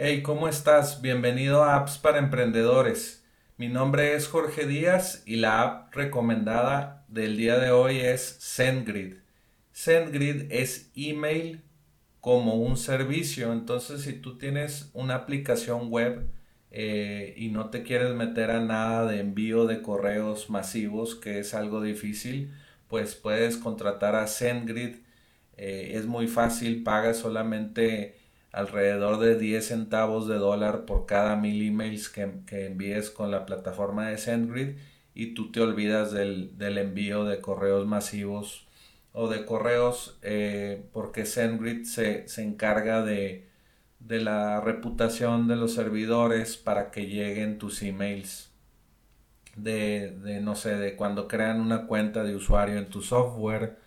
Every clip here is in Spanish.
Hey, ¿cómo estás? Bienvenido a Apps para Emprendedores. Mi nombre es Jorge Díaz y la app recomendada del día de hoy es SendGrid. SendGrid es email como un servicio. Entonces, si tú tienes una aplicación web eh, y no te quieres meter a nada de envío de correos masivos, que es algo difícil, pues puedes contratar a SendGrid. Eh, es muy fácil, paga solamente alrededor de 10 centavos de dólar por cada mil emails que, envíes con la plataforma de SendGrid y tú te olvidas del, envío de correos masivos o de correos eh, porque SendGrid se, encarga de, la reputación de los servidores para que lleguen tus emails de, de no sé, de cuando crean una cuenta de usuario en tu software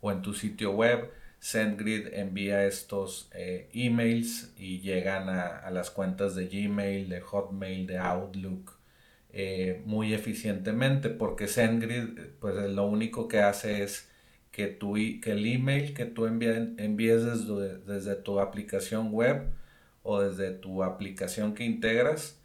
o en tu sitio web SendGrid envía estos eh, emails y llegan a, las cuentas de Gmail, de Hotmail, de Outlook eh, muy eficientemente porque SendGrid pues lo único que hace es que, tu, que el email que tú envíes desde, desde tu aplicación web o desde tu aplicación que integras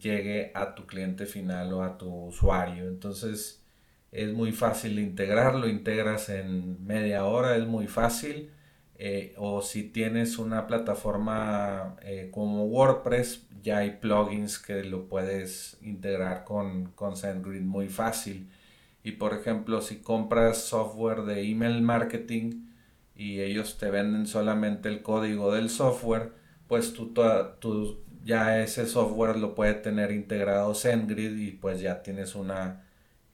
llegue a tu cliente final o a tu usuario. Entonces, es muy fácil integrarlo, integras en media hora, es muy fácil. Eh, o si tienes una plataforma eh, como WordPress, ya hay plugins que lo puedes integrar con, con SendGrid muy fácil. Y por ejemplo, si compras software de email marketing y ellos te venden solamente el código del software, pues tú, tú ya ese software lo puede tener integrado SendGrid y pues ya tienes una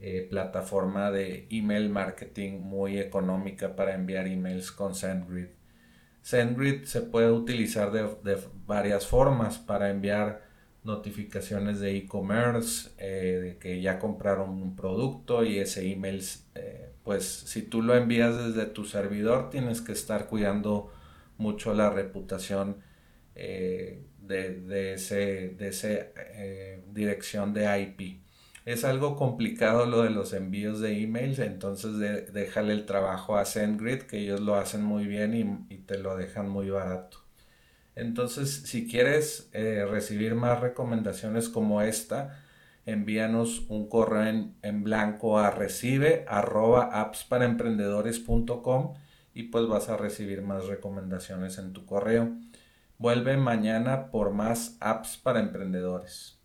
eh, plataforma de email marketing muy económica para enviar emails con SendGrid. SendGrid se puede utilizar de, varias formas para enviar notificaciones de e-commerce, eh, de que ya compraron un producto y ese email, eh, pues si tú lo envías desde tu servidor, tienes que estar cuidando mucho la reputación de, de, de ese dirección de IP es algo complicado lo de los envíos de emails, entonces déjale el trabajo a SendGrid, que ellos lo hacen muy bien y, te lo dejan muy barato. Entonces, si quieres eh, recibir más recomendaciones como esta, envíanos un correo en, blanco a recibe arroba y pues vas a recibir más recomendaciones en tu correo. Vuelve mañana por más apps para emprendedores.